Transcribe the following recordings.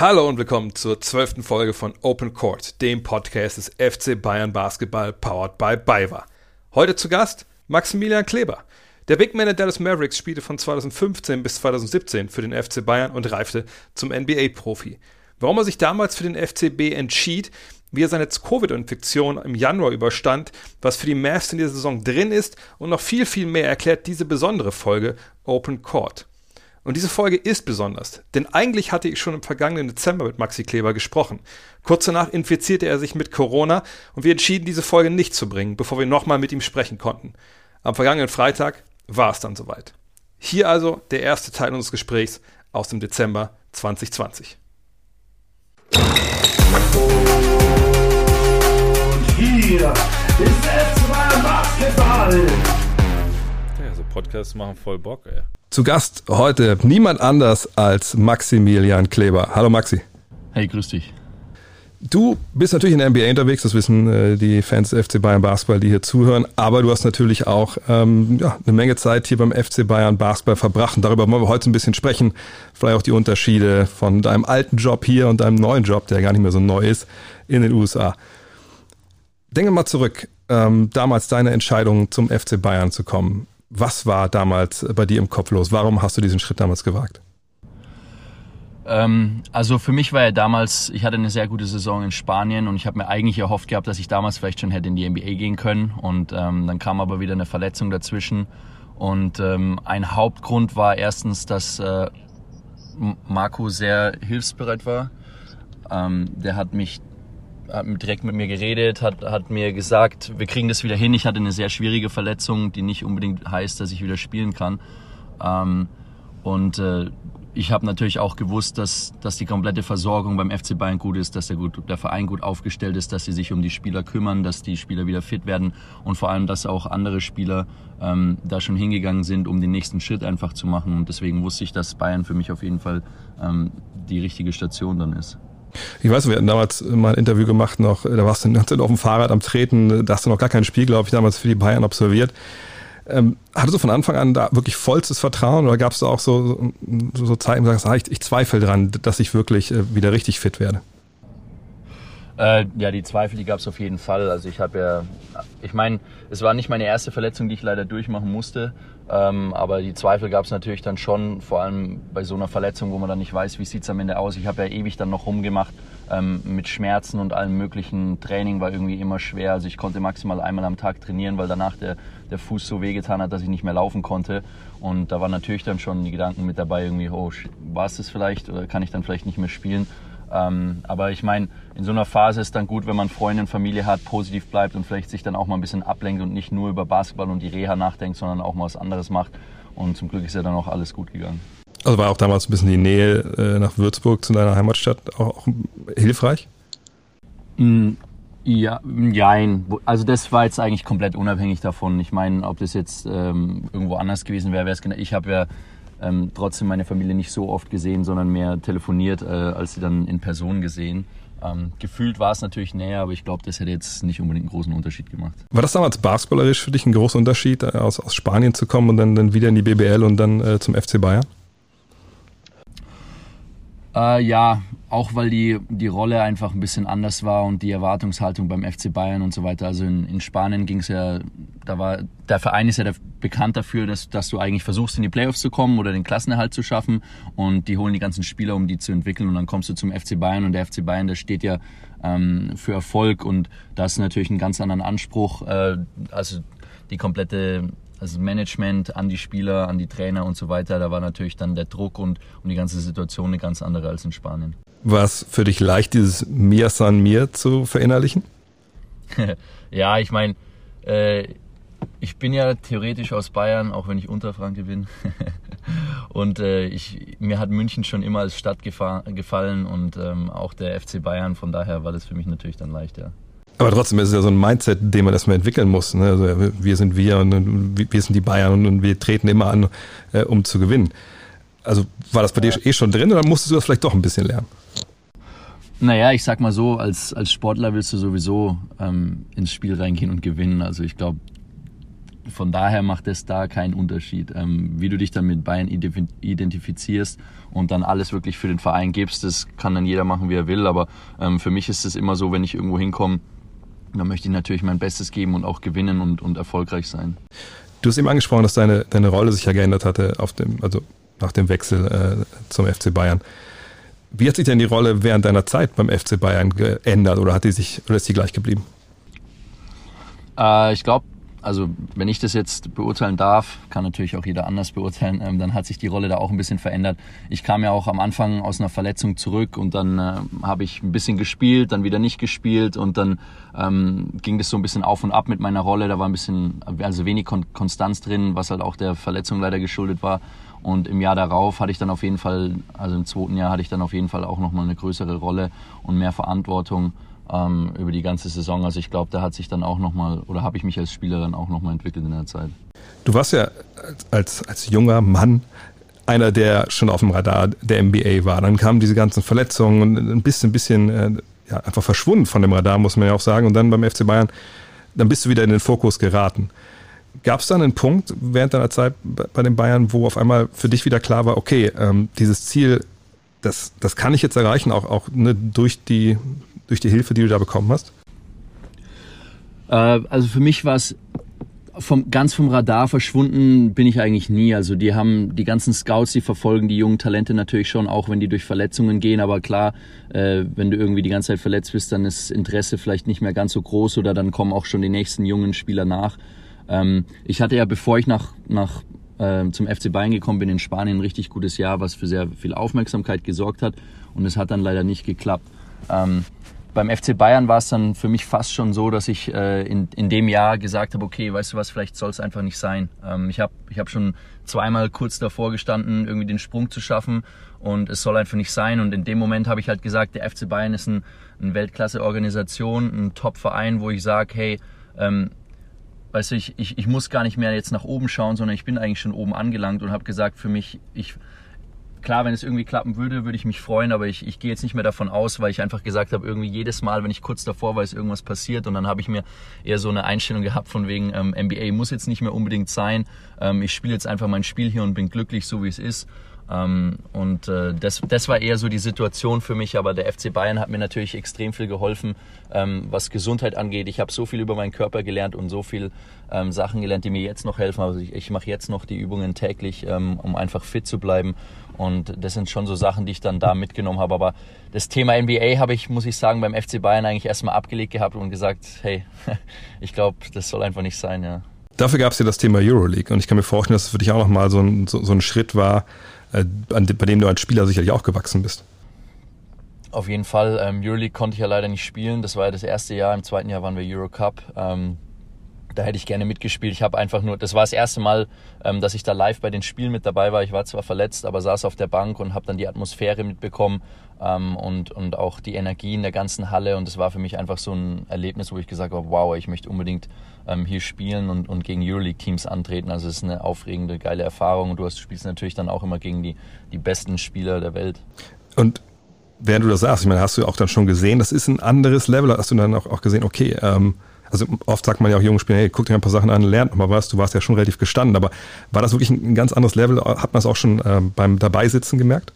Hallo und willkommen zur zwölften Folge von Open Court, dem Podcast des FC Bayern Basketball powered by BayWa. Heute zu Gast Maximilian Kleber. Der Big Man der Dallas Mavericks spielte von 2015 bis 2017 für den FC Bayern und reifte zum NBA-Profi. Warum er sich damals für den FCB entschied, wie er seine Covid-Infektion im Januar überstand, was für die Mavs in dieser Saison drin ist und noch viel, viel mehr erklärt diese besondere Folge Open Court. Und diese Folge ist besonders, denn eigentlich hatte ich schon im vergangenen Dezember mit Maxi Kleber gesprochen. Kurz danach infizierte er sich mit Corona und wir entschieden, diese Folge nicht zu bringen, bevor wir nochmal mit ihm sprechen konnten. Am vergangenen Freitag war es dann soweit. Hier also der erste Teil unseres Gesprächs aus dem Dezember 2020. Und hier ist es mal Basketball. Ja, so Podcasts machen voll Bock, ey. Zu Gast heute niemand anders als Maximilian Kleber. Hallo Maxi. Hey, grüß dich. Du bist natürlich in der NBA unterwegs, das wissen äh, die Fans des FC Bayern Basketball, die hier zuhören, aber du hast natürlich auch ähm, ja, eine Menge Zeit hier beim FC Bayern Basketball verbracht und darüber wollen wir heute ein bisschen sprechen. Vielleicht auch die Unterschiede von deinem alten Job hier und deinem neuen Job, der gar nicht mehr so neu ist, in den USA. Denke mal zurück, ähm, damals deine Entscheidung zum FC Bayern zu kommen. Was war damals bei dir im Kopf los? Warum hast du diesen Schritt damals gewagt? Ähm, also für mich war ja damals, ich hatte eine sehr gute Saison in Spanien und ich habe mir eigentlich erhofft gehabt, dass ich damals vielleicht schon hätte in die NBA gehen können. Und ähm, dann kam aber wieder eine Verletzung dazwischen. Und ähm, ein Hauptgrund war erstens, dass äh, Marco sehr hilfsbereit war. Ähm, der hat mich hat direkt mit mir geredet, hat, hat mir gesagt, wir kriegen das wieder hin. Ich hatte eine sehr schwierige Verletzung, die nicht unbedingt heißt, dass ich wieder spielen kann. Ähm, und äh, ich habe natürlich auch gewusst, dass, dass die komplette Versorgung beim FC Bayern gut ist, dass der, gut, der Verein gut aufgestellt ist, dass sie sich um die Spieler kümmern, dass die Spieler wieder fit werden und vor allem, dass auch andere Spieler ähm, da schon hingegangen sind, um den nächsten Schritt einfach zu machen. Und deswegen wusste ich, dass Bayern für mich auf jeden Fall ähm, die richtige Station dann ist. Ich weiß, wir hatten damals mal ein Interview gemacht, noch, da warst du auf dem Fahrrad am Treten, da hast du noch gar kein Spiel, glaube ich, damals für die Bayern absolviert. Ähm, hattest du von Anfang an da wirklich vollstes Vertrauen oder gab es da auch so, so, so Zeiten, wo du sagst, ah, ich, ich zweifle dran, dass ich wirklich äh, wieder richtig fit werde? Äh, ja, die Zweifel, die gab es auf jeden Fall. Also ich habe ja, ich meine, es war nicht meine erste Verletzung, die ich leider durchmachen musste. Ähm, aber die Zweifel gab es natürlich dann schon, vor allem bei so einer Verletzung, wo man dann nicht weiß, wie sieht es am Ende aus. Ich habe ja ewig dann noch rumgemacht ähm, mit Schmerzen und allem möglichen. Training war irgendwie immer schwer. Also ich konnte maximal einmal am Tag trainieren, weil danach der, der Fuß so wehgetan hat, dass ich nicht mehr laufen konnte. Und da waren natürlich dann schon die Gedanken mit dabei, irgendwie, oh, war es das vielleicht oder kann ich dann vielleicht nicht mehr spielen? Ähm, aber ich meine, in so einer Phase ist dann gut, wenn man Freunde und Familie hat, positiv bleibt und vielleicht sich dann auch mal ein bisschen ablenkt und nicht nur über Basketball und die Reha nachdenkt, sondern auch mal was anderes macht. Und zum Glück ist ja dann auch alles gut gegangen. Also war auch damals ein bisschen die Nähe äh, nach Würzburg zu deiner Heimatstadt auch, auch hilfreich? Mm, ja, nein. Also das war jetzt eigentlich komplett unabhängig davon. Ich meine, ob das jetzt ähm, irgendwo anders gewesen wäre, wäre es genau. Ich habe ja ähm, trotzdem meine Familie nicht so oft gesehen, sondern mehr telefoniert, äh, als sie dann in Person gesehen. Ähm, gefühlt war es natürlich näher, aber ich glaube, das hätte jetzt nicht unbedingt einen großen Unterschied gemacht. War das damals basketballerisch für dich ein großer Unterschied, äh, aus, aus Spanien zu kommen und dann, dann wieder in die BBL und dann äh, zum FC Bayern? Äh, ja, auch weil die, die Rolle einfach ein bisschen anders war und die Erwartungshaltung beim FC Bayern und so weiter. Also in, in Spanien ging es ja, da war, der Verein ist ja bekannt dafür, dass, dass du eigentlich versuchst, in die Playoffs zu kommen oder den Klassenerhalt zu schaffen und die holen die ganzen Spieler, um die zu entwickeln und dann kommst du zum FC Bayern und der FC Bayern, der steht ja ähm, für Erfolg und da ist natürlich einen ganz anderen Anspruch. Äh, also die komplette also Management an die Spieler, an die Trainer und so weiter, da war natürlich dann der Druck und, und die ganze Situation eine ganz andere als in Spanien. War es für dich leicht, dieses Mir San Mir zu verinnerlichen? ja, ich meine, äh, ich bin ja theoretisch aus Bayern, auch wenn ich Unterfranke bin. und äh, ich, mir hat München schon immer als Stadt gefallen und ähm, auch der FC Bayern. Von daher war das für mich natürlich dann leicht, ja. Aber trotzdem ist es ja so ein Mindset, den man erstmal entwickeln muss. Ne? Also wir sind wir und wir sind die Bayern und wir treten immer an, äh, um zu gewinnen. Also war das bei dir eh schon drin oder musstest du das vielleicht doch ein bisschen lernen? Naja, ich sag mal so, als, als Sportler willst du sowieso ähm, ins Spiel reingehen und gewinnen. Also ich glaube, von daher macht es da keinen Unterschied. Ähm, wie du dich dann mit Bayern identifizierst und dann alles wirklich für den Verein gibst, das kann dann jeder machen, wie er will. Aber ähm, für mich ist es immer so, wenn ich irgendwo hinkomme, dann möchte ich natürlich mein Bestes geben und auch gewinnen und, und erfolgreich sein. Du hast eben angesprochen, dass deine, deine Rolle sich ja geändert hatte auf dem, also nach dem Wechsel äh, zum FC Bayern. Wie hat sich denn die Rolle während deiner Zeit beim FC Bayern geändert oder hat die sich oder ist sie gleich geblieben? Äh, ich glaube, also wenn ich das jetzt beurteilen darf, kann natürlich auch jeder anders beurteilen, ähm, dann hat sich die Rolle da auch ein bisschen verändert. Ich kam ja auch am Anfang aus einer Verletzung zurück und dann äh, habe ich ein bisschen gespielt, dann wieder nicht gespielt und dann ähm, ging das so ein bisschen auf und ab mit meiner Rolle. Da war ein bisschen, also wenig Kon Konstanz drin, was halt auch der Verletzung leider geschuldet war. Und im Jahr darauf hatte ich dann auf jeden Fall, also im zweiten Jahr hatte ich dann auf jeden Fall auch nochmal eine größere Rolle und mehr Verantwortung ähm, über die ganze Saison. Also ich glaube, da hat sich dann auch nochmal, oder habe ich mich als Spielerin auch nochmal entwickelt in der Zeit. Du warst ja als, als junger Mann einer, der schon auf dem Radar der NBA war. Dann kamen diese ganzen Verletzungen und ein bisschen, bisschen äh, ja, einfach verschwunden von dem Radar, muss man ja auch sagen. Und dann beim FC Bayern, dann bist du wieder in den Fokus geraten. Gab es dann einen Punkt während deiner Zeit bei den Bayern, wo auf einmal für dich wieder klar war, okay, ähm, dieses Ziel, das, das kann ich jetzt erreichen, auch, auch ne, durch, die, durch die Hilfe, die du da bekommen hast? Äh, also für mich war es vom, ganz vom Radar verschwunden bin ich eigentlich nie. Also die haben die ganzen Scouts, die verfolgen die jungen Talente natürlich schon, auch wenn die durch Verletzungen gehen. Aber klar, äh, wenn du irgendwie die ganze Zeit verletzt bist, dann ist Interesse vielleicht nicht mehr ganz so groß oder dann kommen auch schon die nächsten jungen Spieler nach. Ähm, ich hatte ja, bevor ich nach, nach äh, zum FC Bayern gekommen bin in Spanien, ein richtig gutes Jahr, was für sehr viel Aufmerksamkeit gesorgt hat. Und es hat dann leider nicht geklappt. Ähm, beim FC Bayern war es dann für mich fast schon so, dass ich äh, in, in dem Jahr gesagt habe, okay, weißt du was, vielleicht soll es einfach nicht sein. Ähm, ich habe ich hab schon zweimal kurz davor gestanden, irgendwie den Sprung zu schaffen und es soll einfach nicht sein. Und in dem Moment habe ich halt gesagt, der FC Bayern ist ein, eine Weltklasse-Organisation, ein Top-Verein, wo ich sage, hey, ähm, weißt du, ich, ich, ich muss gar nicht mehr jetzt nach oben schauen, sondern ich bin eigentlich schon oben angelangt und habe gesagt, für mich, ich, klar, wenn es irgendwie klappen würde, würde ich mich freuen, aber ich, ich gehe jetzt nicht mehr davon aus, weil ich einfach gesagt habe, irgendwie jedes Mal, wenn ich kurz davor ist irgendwas passiert und dann habe ich mir eher so eine Einstellung gehabt von wegen, ähm, NBA muss jetzt nicht mehr unbedingt sein, ähm, ich spiele jetzt einfach mein Spiel hier und bin glücklich, so wie es ist ähm, und äh, das, das war eher so die Situation für mich, aber der FC Bayern hat mir natürlich extrem viel geholfen, ähm, was Gesundheit angeht. Ich habe so viel über meinen Körper gelernt und so viel ähm, Sachen gelernt, die mir jetzt noch helfen. Also ich, ich mache jetzt noch die Übungen täglich, ähm, um einfach fit zu bleiben. Und das sind schon so Sachen, die ich dann da mitgenommen habe. Aber das Thema NBA habe ich, muss ich sagen, beim FC Bayern eigentlich erstmal abgelegt gehabt und gesagt, hey, ich glaube, das soll einfach nicht sein, ja. Dafür gab es ja das Thema Euroleague und ich kann mir vorstellen, dass es für dich auch nochmal so ein, so, so ein Schritt war, äh, bei dem du als Spieler sicherlich auch gewachsen bist. Auf jeden Fall. Ähm, Euroleague konnte ich ja leider nicht spielen. Das war ja das erste Jahr. Im zweiten Jahr waren wir Eurocup. Ähm, da hätte ich gerne mitgespielt. Ich habe einfach nur, das war das erste Mal, ähm, dass ich da live bei den Spielen mit dabei war. Ich war zwar verletzt, aber saß auf der Bank und habe dann die Atmosphäre mitbekommen ähm, und, und auch die Energie in der ganzen Halle. Und das war für mich einfach so ein Erlebnis, wo ich gesagt habe, wow, ich möchte unbedingt ähm, hier spielen und, und gegen Euroleague-Teams antreten. Also es ist eine aufregende, geile Erfahrung. Und du, hast, spielst natürlich dann auch immer gegen die, die besten Spieler der Welt. Und während du das sagst, ich meine, hast du auch dann schon gesehen, das ist ein anderes Level. Hast du dann auch, auch gesehen, okay, ähm, also oft sagt man ja auch jungen Spielern, hey, guck dir ein paar Sachen an, lernt nochmal was, du warst ja schon relativ gestanden, aber war das wirklich ein, ganz anderes Level? Hat man es auch schon ähm, beim Dabeisitzen gemerkt?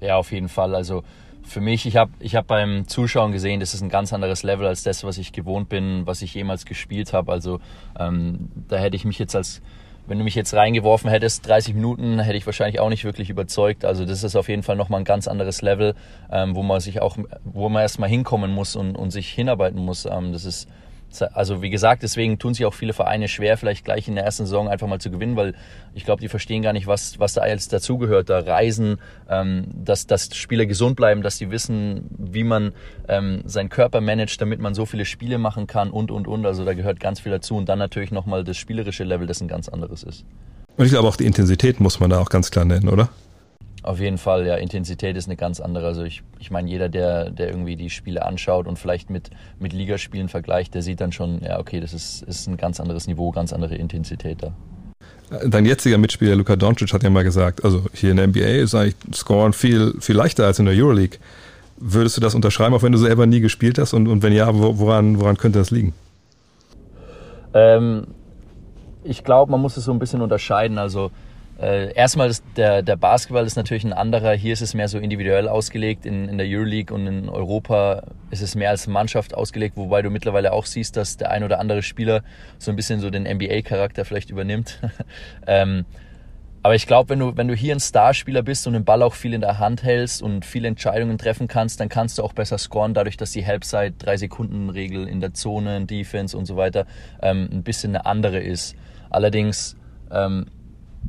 Ja, auf jeden Fall. Also für mich, ich habe ich hab beim Zuschauen gesehen, das ist ein ganz anderes Level als das, was ich gewohnt bin, was ich jemals gespielt habe. Also ähm, da hätte ich mich jetzt als, wenn du mich jetzt reingeworfen hättest, 30 Minuten, hätte ich wahrscheinlich auch nicht wirklich überzeugt. Also das ist auf jeden Fall nochmal ein ganz anderes Level, ähm, wo man sich auch, wo man erstmal hinkommen muss und, und sich hinarbeiten muss. Ähm, das ist also wie gesagt, deswegen tun sich auch viele Vereine schwer, vielleicht gleich in der ersten Saison einfach mal zu gewinnen, weil ich glaube, die verstehen gar nicht, was, was da alles dazugehört. Da Reisen, ähm, dass, dass Spieler gesund bleiben, dass sie wissen, wie man ähm, seinen Körper managt, damit man so viele Spiele machen kann und, und, und. Also da gehört ganz viel dazu. Und dann natürlich nochmal das spielerische Level, das ein ganz anderes ist. Und ich glaube auch die Intensität muss man da auch ganz klar nennen, oder? Auf jeden Fall, ja, Intensität ist eine ganz andere. Also ich, ich meine, jeder, der, der irgendwie die Spiele anschaut und vielleicht mit, mit Ligaspielen vergleicht, der sieht dann schon, ja, okay, das ist, ist ein ganz anderes Niveau, ganz andere Intensität da. Dein jetziger Mitspieler Luka Doncic hat ja mal gesagt, also hier in der NBA ist eigentlich Scoren viel, viel leichter als in der Euroleague. Würdest du das unterschreiben, auch wenn du selber nie gespielt hast? Und, und wenn ja, woran, woran könnte das liegen? Ähm, ich glaube, man muss es so ein bisschen unterscheiden. Also äh, erstmal ist der, der Basketball ist natürlich ein anderer. Hier ist es mehr so individuell ausgelegt. In, in der Euroleague und in Europa ist es mehr als Mannschaft ausgelegt, wobei du mittlerweile auch siehst, dass der ein oder andere Spieler so ein bisschen so den NBA-Charakter vielleicht übernimmt. ähm, aber ich glaube, wenn du, wenn du hier ein Starspieler bist und den Ball auch viel in der Hand hältst und viele Entscheidungen treffen kannst, dann kannst du auch besser scoren, dadurch, dass die Halbzeit, drei Sekunden Regel in der Zone, Defense und so weiter ähm, ein bisschen eine andere ist. Allerdings ähm,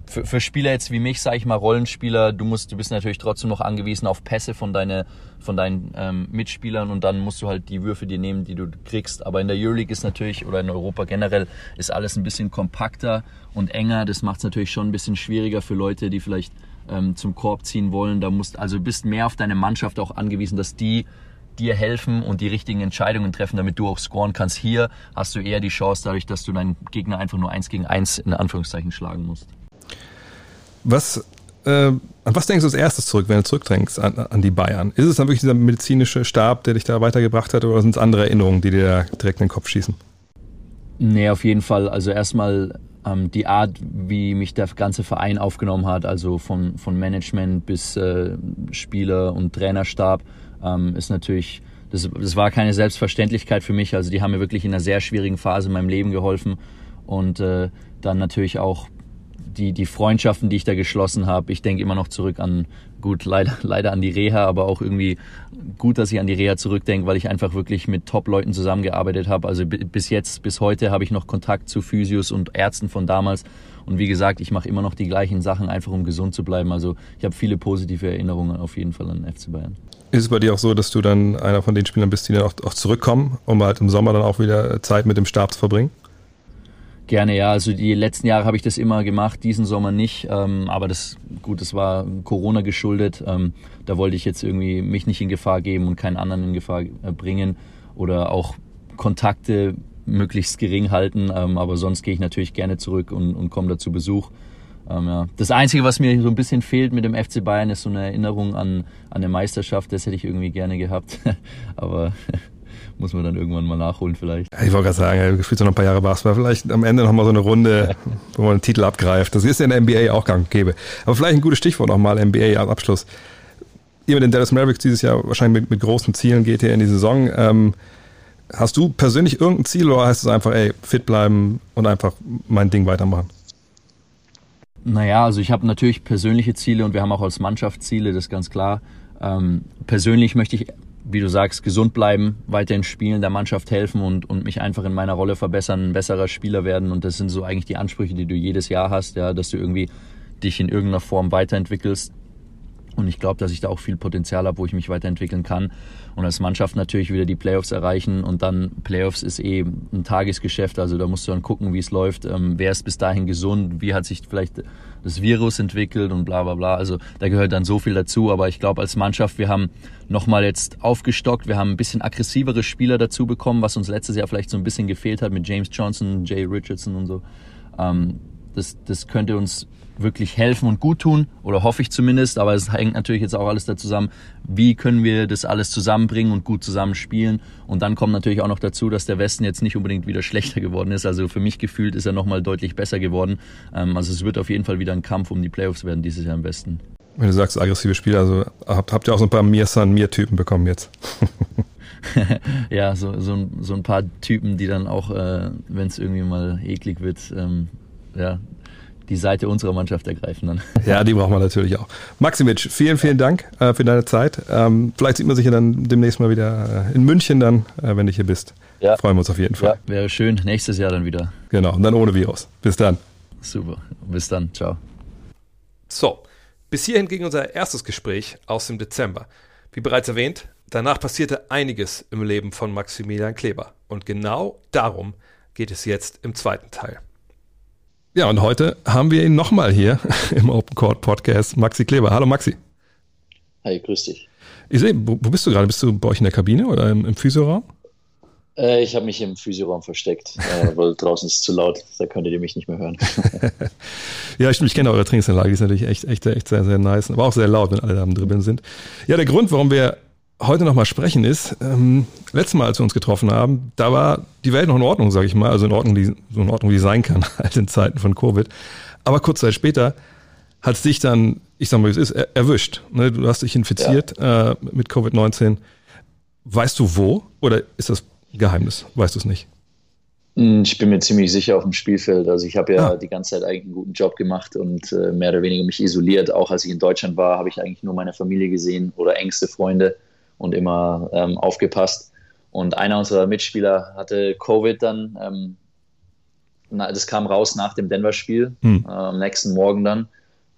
für, für Spieler jetzt wie mich, sage ich mal, Rollenspieler, du musst, du bist natürlich trotzdem noch angewiesen auf Pässe von, deine, von deinen ähm, Mitspielern und dann musst du halt die Würfe dir nehmen, die du kriegst. Aber in der Euroleague ist natürlich, oder in Europa generell, ist alles ein bisschen kompakter und enger. Das macht es natürlich schon ein bisschen schwieriger für Leute, die vielleicht ähm, zum Korb ziehen wollen. Da musst, also bist mehr auf deine Mannschaft auch angewiesen, dass die dir helfen und die richtigen Entscheidungen treffen, damit du auch scoren kannst. Hier hast du eher die Chance dadurch, dass du deinen Gegner einfach nur eins gegen eins in Anführungszeichen schlagen musst. Was, äh, an was denkst du als erstes zurück, wenn du zurückdenkst an, an die Bayern? Ist es dann wirklich dieser medizinische Stab, der dich da weitergebracht hat, oder sind es andere Erinnerungen, die dir direkt in den Kopf schießen? Nee, auf jeden Fall. Also erstmal ähm, die Art, wie mich der ganze Verein aufgenommen hat, also von, von Management bis äh, Spieler und Trainerstab, ähm, ist natürlich, das, das war keine Selbstverständlichkeit für mich. Also die haben mir wirklich in einer sehr schwierigen Phase in meinem Leben geholfen und äh, dann natürlich auch die, die Freundschaften, die ich da geschlossen habe. Ich denke immer noch zurück an, gut, leider, leider an die Reha, aber auch irgendwie gut, dass ich an die Reha zurückdenke, weil ich einfach wirklich mit Top-Leuten zusammengearbeitet habe. Also bis jetzt, bis heute habe ich noch Kontakt zu Physios und Ärzten von damals. Und wie gesagt, ich mache immer noch die gleichen Sachen, einfach um gesund zu bleiben. Also ich habe viele positive Erinnerungen auf jeden Fall an FC Bayern. Ist es bei dir auch so, dass du dann einer von den Spielern bist, die dann auch, auch zurückkommen, um halt im Sommer dann auch wieder Zeit mit dem Stab zu verbringen? Gerne, ja. Also die letzten Jahre habe ich das immer gemacht, diesen Sommer nicht. Ähm, aber das, gut, das war Corona geschuldet. Ähm, da wollte ich jetzt irgendwie mich nicht in Gefahr geben und keinen anderen in Gefahr äh, bringen oder auch Kontakte möglichst gering halten. Ähm, aber sonst gehe ich natürlich gerne zurück und, und komme da zu Besuch. Ähm, ja. Das Einzige, was mir so ein bisschen fehlt mit dem FC Bayern, ist so eine Erinnerung an, an eine Meisterschaft. Das hätte ich irgendwie gerne gehabt. aber muss man dann irgendwann mal nachholen vielleicht. Ich wollte gerade sagen, du spielst noch ein paar Jahre Basketball, vielleicht am Ende nochmal so eine Runde, wo man einen Titel abgreift. Das ist ja in der NBA auch gang und gäbe. Aber vielleicht ein gutes Stichwort nochmal, NBA als Abschluss. Ihr mit den Dallas Mavericks dieses Jahr wahrscheinlich mit, mit großen Zielen geht hier in die Saison. Ähm, hast du persönlich irgendein Ziel oder heißt es einfach, ey, fit bleiben und einfach mein Ding weitermachen? Naja, also ich habe natürlich persönliche Ziele und wir haben auch als Mannschaft Ziele, das ist ganz klar. Ähm, persönlich möchte ich wie du sagst, gesund bleiben, weiterhin spielen, der Mannschaft helfen und, und mich einfach in meiner Rolle verbessern, ein besserer Spieler werden. Und das sind so eigentlich die Ansprüche, die du jedes Jahr hast, ja, dass du irgendwie dich in irgendeiner Form weiterentwickelst. Und ich glaube, dass ich da auch viel Potenzial habe, wo ich mich weiterentwickeln kann. Und als Mannschaft natürlich wieder die Playoffs erreichen. Und dann Playoffs ist eh ein Tagesgeschäft. Also da musst du dann gucken, wie es läuft. Ähm, wer ist bis dahin gesund? Wie hat sich vielleicht das Virus entwickelt und bla bla bla. Also da gehört dann so viel dazu. Aber ich glaube, als Mannschaft, wir haben nochmal jetzt aufgestockt. Wir haben ein bisschen aggressivere Spieler dazu bekommen, was uns letztes Jahr vielleicht so ein bisschen gefehlt hat mit James Johnson, Jay Richardson und so. Ähm, das, das könnte uns wirklich helfen und gut tun, oder hoffe ich zumindest, aber es hängt natürlich jetzt auch alles da zusammen, wie können wir das alles zusammenbringen und gut zusammenspielen. Und dann kommt natürlich auch noch dazu, dass der Westen jetzt nicht unbedingt wieder schlechter geworden ist. Also für mich gefühlt ist er nochmal deutlich besser geworden. Ähm, also es wird auf jeden Fall wieder ein Kampf um die Playoffs werden dieses Jahr im Westen. Wenn du sagst aggressive Spieler, also habt, habt ihr auch so ein paar Mir-San-Mir-Typen bekommen jetzt? ja, so, so, so ein paar Typen, die dann auch, äh, wenn es irgendwie mal eklig wird, ähm, ja, die Seite unserer Mannschaft ergreifen dann. Ja, die braucht man natürlich auch. Maximic, vielen, vielen Dank äh, für deine Zeit. Ähm, vielleicht sieht man sich ja dann demnächst mal wieder äh, in München dann, äh, wenn du hier bist. Ja. Freuen wir uns auf jeden Fall. Ja, wäre schön. Nächstes Jahr dann wieder. Genau, und dann ohne Virus. Bis dann. Super. Bis dann. Ciao. So, bis hierhin ging unser erstes Gespräch aus dem Dezember. Wie bereits erwähnt, danach passierte einiges im Leben von Maximilian Kleber. Und genau darum geht es jetzt im zweiten Teil. Ja, und heute haben wir ihn nochmal hier im Open Court Podcast, Maxi Kleber. Hallo Maxi. Hi, grüß dich. Ich sehe, wo, bist du gerade? Bist du bei euch in der Kabine oder im, im Physioraum? Äh, ich habe mich im Physioraum versteckt, äh, weil draußen ist es zu laut, da könntet ihr mich nicht mehr hören. ja, ich, ich kenne eure Trainingsanlage, die ist natürlich echt, echt, echt sehr, sehr nice, aber auch sehr laut, wenn alle da drin sind. Ja, der Grund, warum wir heute nochmal sprechen, ist, ähm, letztes Mal, als wir uns getroffen haben, da war die Welt noch in Ordnung, sage ich mal, also in Ordnung, die, so in Ordnung, wie sie sein kann, halt in Zeiten von Covid. Aber kurz Zeit später hat es dich dann, ich sag mal, wie es ist, er, erwischt. Ne? Du hast dich infiziert ja. äh, mit Covid-19. Weißt du wo oder ist das Geheimnis? Weißt du es nicht? Hm, ich bin mir ziemlich sicher auf dem Spielfeld. Also ich habe ja ah. die ganze Zeit eigentlich einen guten Job gemacht und äh, mehr oder weniger mich isoliert. Auch als ich in Deutschland war, habe ich eigentlich nur meine Familie gesehen oder engste Freunde und immer ähm, aufgepasst. Und einer unserer Mitspieler hatte Covid dann. Ähm, na, das kam raus nach dem Denver-Spiel, hm. äh, am nächsten Morgen dann.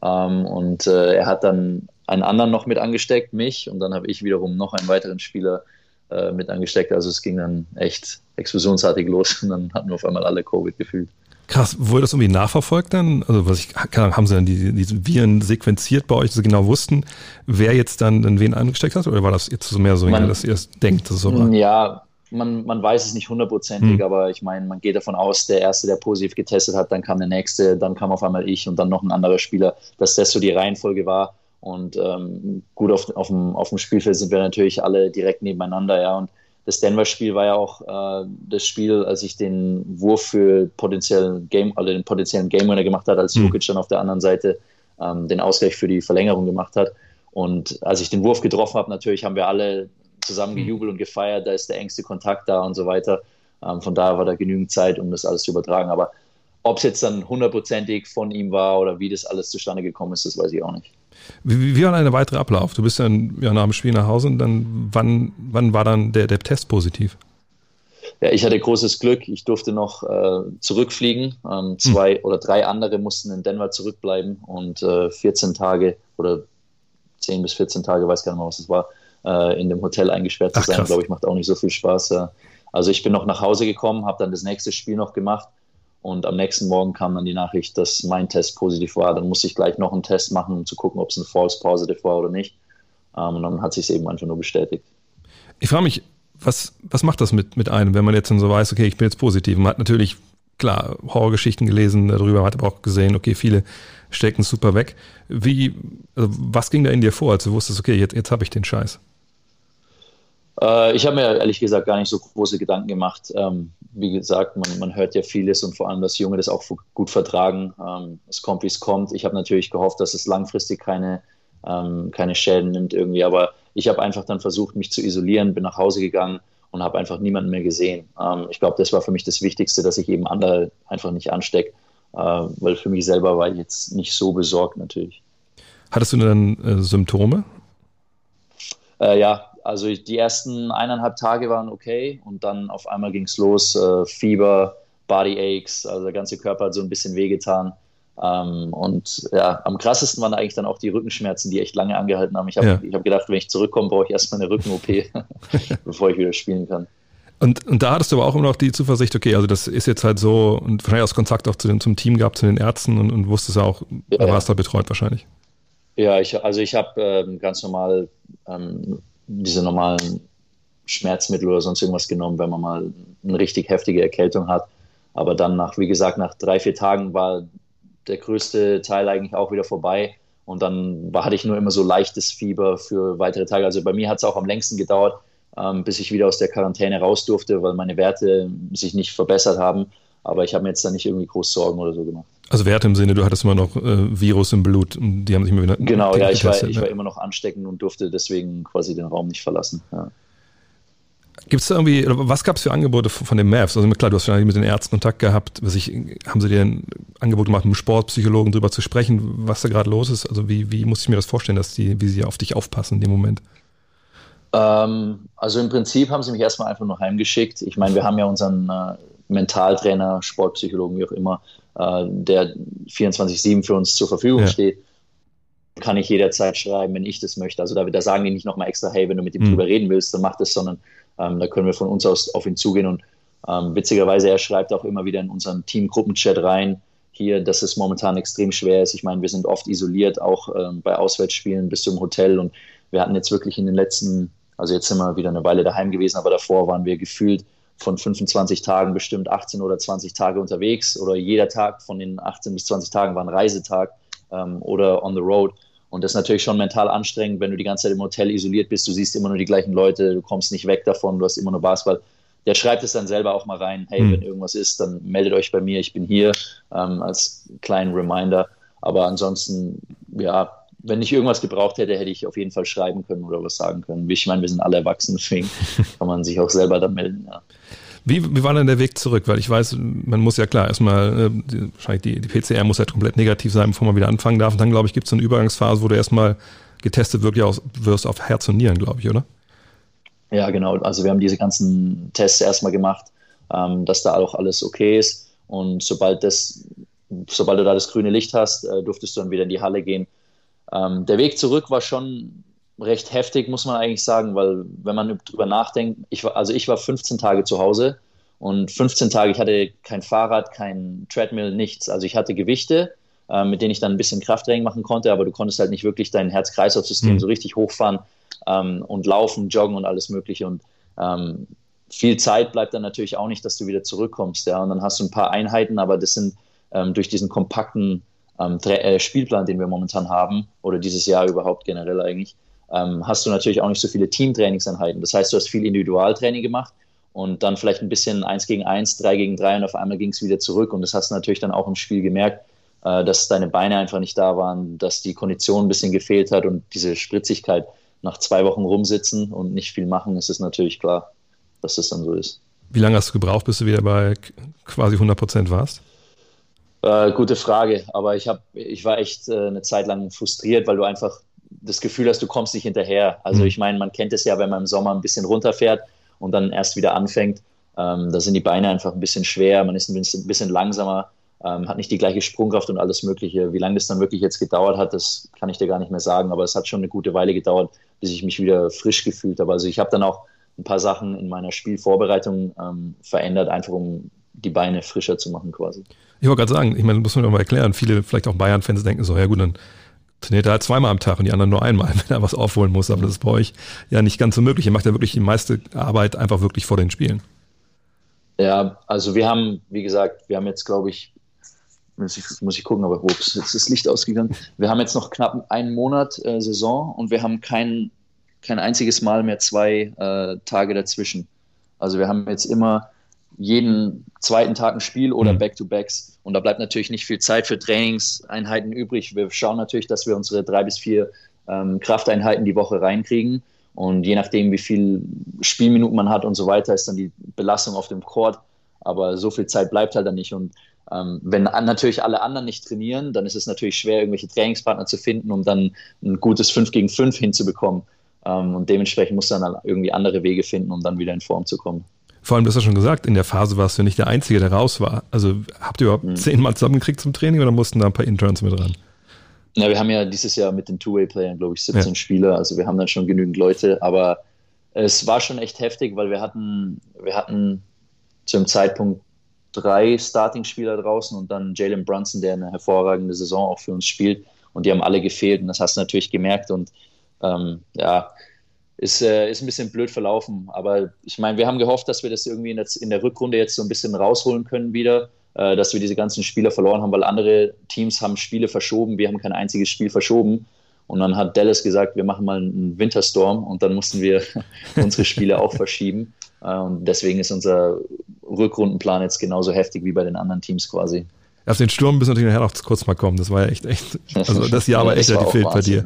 Ähm, und äh, er hat dann einen anderen noch mit angesteckt, mich. Und dann habe ich wiederum noch einen weiteren Spieler äh, mit angesteckt. Also es ging dann echt explosionsartig los und dann hatten wir auf einmal alle Covid gefühlt. Krass, wurde das irgendwie nachverfolgt dann? Also was ich, haben sie dann die, diese Viren sequenziert bei euch, dass sie genau wussten, wer jetzt dann, dann wen angesteckt hat? Oder war das jetzt so mehr so, man, dass ihr es denkt, dass es so war? Ja, man, man weiß es nicht hundertprozentig, hm. aber ich meine, man geht davon aus, der Erste, der positiv getestet hat, dann kam der Nächste, dann kam auf einmal ich und dann noch ein anderer Spieler, dass das so die Reihenfolge war. Und ähm, gut, auf, auf, dem, auf dem Spielfeld sind wir natürlich alle direkt nebeneinander, ja. Und das Denver-Spiel war ja auch äh, das Spiel, als ich den Wurf für potenziellen Game, also den potenziellen Game Winner gemacht hat, als mhm. Jokic dann auf der anderen Seite ähm, den Ausgleich für die Verlängerung gemacht hat. Und als ich den Wurf getroffen habe, natürlich haben wir alle zusammen hm. gejubelt und gefeiert, da ist der engste Kontakt da und so weiter. Ähm, von daher war da genügend Zeit, um das alles zu übertragen. Aber ob es jetzt dann hundertprozentig von ihm war oder wie das alles zustande gekommen ist, das weiß ich auch nicht. Wie, wie war dein weiterer Ablauf? Du bist dann ja, nach dem Spiel nach Hause und dann, wann, wann war dann der, der Test positiv? Ja, ich hatte großes Glück. Ich durfte noch äh, zurückfliegen. Ähm, zwei hm. oder drei andere mussten in Denver zurückbleiben und äh, 14 Tage oder 10 bis 14 Tage, weiß gar nicht mehr, was es war, äh, in dem Hotel eingesperrt zu Ach, sein, glaube ich, macht auch nicht so viel Spaß. Also ich bin noch nach Hause gekommen, habe dann das nächste Spiel noch gemacht und am nächsten Morgen kam dann die Nachricht, dass mein Test positiv war. Dann musste ich gleich noch einen Test machen, um zu gucken, ob es ein False Positive war oder nicht. Ähm, und dann hat sich es eben einfach nur bestätigt. Ich frage mich, was, was macht das mit, mit einem, wenn man jetzt dann so weiß, okay, ich bin jetzt positiv? Man hat natürlich, klar, Horrorgeschichten gelesen darüber, man hat aber auch gesehen, okay, viele stecken super weg. Wie, also was ging da in dir vor, als du wusstest, okay, jetzt, jetzt habe ich den Scheiß? Äh, ich habe mir ehrlich gesagt gar nicht so große Gedanken gemacht. Ähm, wie gesagt, man, man, hört ja vieles und vor allem, dass Junge das auch gut vertragen. Ähm, es kommt, wie es kommt. Ich habe natürlich gehofft, dass es langfristig keine, ähm, keine Schäden nimmt irgendwie, aber ich habe einfach dann versucht, mich zu isolieren, bin nach Hause gegangen und habe einfach niemanden mehr gesehen. Ähm, ich glaube, das war für mich das Wichtigste, dass ich eben andere einfach nicht anstecke, äh, weil für mich selber war ich jetzt nicht so besorgt natürlich. Hattest du dann äh, Symptome? Äh, ja, also die ersten eineinhalb Tage waren okay und dann auf einmal ging es los, äh, Fieber, Body Aches, also der ganze Körper hat so ein bisschen wehgetan. Ähm, und ja, am krassesten waren eigentlich dann auch die Rückenschmerzen, die echt lange angehalten haben. Ich habe ja. hab gedacht, wenn ich zurückkomme, brauche ich erstmal eine Rücken-OP, bevor ich wieder spielen kann. Und, und da hattest du aber auch immer noch die Zuversicht, okay, also das ist jetzt halt so, und wahrscheinlich aus Kontakt auch zu den, zum Team gehabt, zu den Ärzten und, und wusstest auch, ja, da warst da betreut wahrscheinlich. Ja, ich, also ich habe ähm, ganz normal ähm, diese normalen Schmerzmittel oder sonst irgendwas genommen, wenn man mal eine richtig heftige Erkältung hat. Aber dann nach, wie gesagt, nach drei, vier Tagen war der größte Teil eigentlich auch wieder vorbei. Und dann war, hatte ich nur immer so leichtes Fieber für weitere Tage. Also bei mir hat es auch am längsten gedauert, ähm, bis ich wieder aus der Quarantäne raus durfte, weil meine Werte sich nicht verbessert haben. Aber ich habe mir jetzt da nicht irgendwie groß Sorgen oder so gemacht. Also Werte im Sinne, du hattest immer noch äh, Virus im Blut und die haben sich immer wieder. Genau, ja, ich war, ich war immer noch ansteckend und durfte deswegen quasi den Raum nicht verlassen. Ja. Gibt es da irgendwie, was gab es für Angebote von den Mavs? Also klar, du hast vielleicht mit den Ärzten Kontakt gehabt. Was ich, haben sie dir ein Angebot gemacht, mit einem Sportpsychologen darüber zu sprechen, was da gerade los ist? Also wie, wie muss ich mir das vorstellen, dass die, wie sie auf dich aufpassen in dem Moment? Ähm, also im Prinzip haben sie mich erstmal einfach nur heimgeschickt. Ich meine, wir haben ja unseren äh, Mentaltrainer, Sportpsychologen, wie auch immer, der 24-7 für uns zur Verfügung ja. steht, kann ich jederzeit schreiben, wenn ich das möchte. Also da, da sagen die nicht nochmal extra, hey, wenn du mit ihm mhm. drüber reden willst, dann mach das, sondern ähm, da können wir von uns aus auf ihn zugehen. Und ähm, witzigerweise, er schreibt auch immer wieder in unseren Team-Gruppenchat rein, hier, dass es momentan extrem schwer ist. Ich meine, wir sind oft isoliert, auch ähm, bei Auswärtsspielen bis zum Hotel. Und wir hatten jetzt wirklich in den letzten, also jetzt sind wir wieder eine Weile daheim gewesen, aber davor waren wir gefühlt von 25 Tagen bestimmt 18 oder 20 Tage unterwegs oder jeder Tag von den 18 bis 20 Tagen war ein Reisetag ähm, oder on the road. Und das ist natürlich schon mental anstrengend, wenn du die ganze Zeit im Hotel isoliert bist. Du siehst immer nur die gleichen Leute, du kommst nicht weg davon, du hast immer nur Basketball. Der schreibt es dann selber auch mal rein, hey, mhm. wenn irgendwas ist, dann meldet euch bei mir, ich bin hier, ähm, als kleinen Reminder. Aber ansonsten, ja, wenn ich irgendwas gebraucht hätte, hätte ich auf jeden Fall schreiben können oder was sagen können. Ich meine, wir sind alle erwachsen, deswegen kann man sich auch selber da melden. Ja. Wie, wie war denn der Weg zurück? Weil ich weiß, man muss ja klar erstmal, äh, die, wahrscheinlich die, die PCR muss ja komplett negativ sein, bevor man wieder anfangen darf. Und dann, glaube ich, gibt es so eine Übergangsphase, wo du erstmal getestet wirklich aus, wirst auf Herz und Nieren, glaube ich, oder? Ja, genau. Also wir haben diese ganzen Tests erstmal gemacht, ähm, dass da auch alles okay ist. Und sobald das, sobald du da das grüne Licht hast, äh, durftest du dann wieder in die Halle gehen. Ähm, der Weg zurück war schon recht heftig, muss man eigentlich sagen, weil wenn man drüber nachdenkt, ich war, also ich war 15 Tage zu Hause und 15 Tage, ich hatte kein Fahrrad, kein Treadmill, nichts. Also ich hatte Gewichte, äh, mit denen ich dann ein bisschen Krafttraining machen konnte, aber du konntest halt nicht wirklich dein Herz-Kreislauf-System mhm. so richtig hochfahren ähm, und laufen, joggen und alles Mögliche. Und ähm, viel Zeit bleibt dann natürlich auch nicht, dass du wieder zurückkommst. Ja? Und dann hast du ein paar Einheiten, aber das sind ähm, durch diesen kompakten ähm, äh, Spielplan, den wir momentan haben, oder dieses Jahr überhaupt generell eigentlich, ähm, hast du natürlich auch nicht so viele Teamtrainingseinheiten. Das heißt, du hast viel Individualtraining gemacht und dann vielleicht ein bisschen eins gegen eins, drei gegen drei und auf einmal ging es wieder zurück. Und das hast du natürlich dann auch im Spiel gemerkt, äh, dass deine Beine einfach nicht da waren, dass die Kondition ein bisschen gefehlt hat und diese Spritzigkeit nach zwei Wochen rumsitzen und nicht viel machen, ist es natürlich klar, dass das dann so ist. Wie lange hast du gebraucht, bis du wieder bei quasi 100 Prozent warst? Äh, gute Frage, aber ich, hab, ich war echt äh, eine Zeit lang frustriert, weil du einfach das Gefühl hast, du kommst nicht hinterher. Also mhm. ich meine, man kennt es ja, wenn man im Sommer ein bisschen runterfährt und dann erst wieder anfängt. Ähm, da sind die Beine einfach ein bisschen schwer, man ist ein bisschen, ein bisschen langsamer, ähm, hat nicht die gleiche Sprungkraft und alles Mögliche. Wie lange das dann wirklich jetzt gedauert hat, das kann ich dir gar nicht mehr sagen, aber es hat schon eine gute Weile gedauert, bis ich mich wieder frisch gefühlt habe. Also ich habe dann auch ein paar Sachen in meiner Spielvorbereitung ähm, verändert, einfach um die Beine frischer zu machen quasi. Ich wollte gerade sagen, ich meine, muss man mal erklären, viele vielleicht auch Bayern-Fans denken so, ja gut, dann trainiert er halt zweimal am Tag und die anderen nur einmal, wenn er was aufholen muss. Aber das ist bei euch ja nicht ganz so möglich. Ihr macht ja wirklich die meiste Arbeit einfach wirklich vor den Spielen. Ja, also wir haben, wie gesagt, wir haben jetzt, glaube ich, muss ich, muss ich gucken, aber ups, jetzt ist das Licht ausgegangen. Wir haben jetzt noch knapp einen Monat äh, Saison und wir haben kein, kein einziges Mal mehr zwei äh, Tage dazwischen. Also wir haben jetzt immer jeden zweiten Tag ein Spiel oder mhm. Back-to-Backs. Und da bleibt natürlich nicht viel Zeit für Trainingseinheiten übrig. Wir schauen natürlich, dass wir unsere drei bis vier ähm, Krafteinheiten die Woche reinkriegen. Und je nachdem, wie viel Spielminuten man hat und so weiter, ist dann die Belastung auf dem Court. Aber so viel Zeit bleibt halt dann nicht. Und ähm, wenn natürlich alle anderen nicht trainieren, dann ist es natürlich schwer, irgendwelche Trainingspartner zu finden, um dann ein gutes 5 gegen 5 hinzubekommen. Ähm, und dementsprechend muss man dann irgendwie andere Wege finden, um dann wieder in Form zu kommen. Vor allem, du hast ja schon gesagt, in der Phase warst du nicht der Einzige, der raus war. Also habt ihr überhaupt mhm. zehnmal zusammengekriegt zum Training oder mussten da ein paar Interns mit ran? Ja, wir haben ja dieses Jahr mit den Two-Way-Playern, glaube ich, 17 ja. Spieler. Also wir haben dann schon genügend Leute. Aber es war schon echt heftig, weil wir hatten, wir hatten zu dem Zeitpunkt drei Starting-Spieler draußen und dann Jalen Brunson, der eine hervorragende Saison auch für uns spielt. Und die haben alle gefehlt und das hast du natürlich gemerkt. Und ähm, ja, ist, äh, ist ein bisschen blöd verlaufen. Aber ich meine, wir haben gehofft, dass wir das irgendwie in der, in der Rückrunde jetzt so ein bisschen rausholen können wieder, äh, dass wir diese ganzen Spieler verloren haben, weil andere Teams haben Spiele verschoben. Wir haben kein einziges Spiel verschoben. Und dann hat Dallas gesagt, wir machen mal einen Winterstorm und dann mussten wir unsere Spiele auch verschieben. Äh, und deswegen ist unser Rückrundenplan jetzt genauso heftig wie bei den anderen Teams quasi. Auf den Sturm müssen wir natürlich nachher noch kurz mal kommen. Das war ja echt, echt, also das Jahr war echt ja, gefehlt bei dir.